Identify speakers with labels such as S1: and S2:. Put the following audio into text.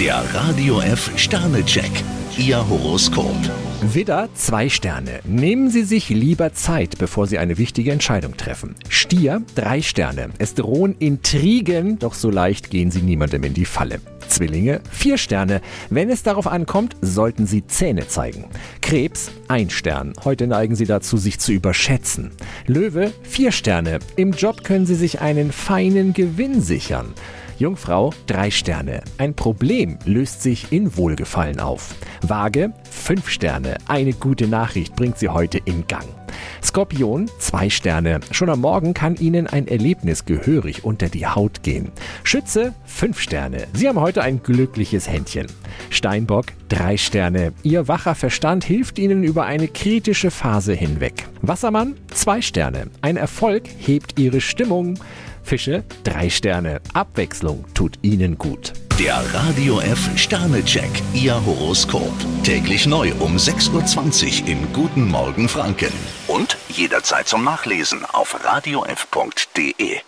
S1: Der Radio F Sternecheck. Ihr Horoskop.
S2: Widder, zwei Sterne. Nehmen Sie sich lieber Zeit, bevor Sie eine wichtige Entscheidung treffen. Stier, drei Sterne. Es drohen Intrigen, doch so leicht gehen Sie niemandem in die Falle. Zwillinge, vier Sterne. Wenn es darauf ankommt, sollten Sie Zähne zeigen. Krebs, ein Stern. Heute neigen Sie dazu, sich zu überschätzen. Löwe, vier Sterne. Im Job können Sie sich einen feinen Gewinn sichern. Jungfrau, drei Sterne. Ein Problem löst sich in Wohlgefallen auf. Waage, fünf Sterne. Eine gute Nachricht bringt Sie heute in Gang. Skorpion, zwei Sterne. Schon am Morgen kann Ihnen ein Erlebnis gehörig unter die Haut gehen. Schütze, fünf Sterne. Sie haben heute ein glückliches Händchen. Steinbock, drei Sterne. Ihr wacher Verstand hilft Ihnen über eine kritische Phase hinweg. Wassermann, zwei Sterne. Ein Erfolg hebt Ihre Stimmung. Fische, drei Sterne. Abwechslung tut Ihnen gut.
S1: Der Radio F Sternecheck. Ihr Horoskop. Täglich neu um 6.20 Uhr im Guten Morgen Franken. Und jederzeit zum Nachlesen auf radiof.de.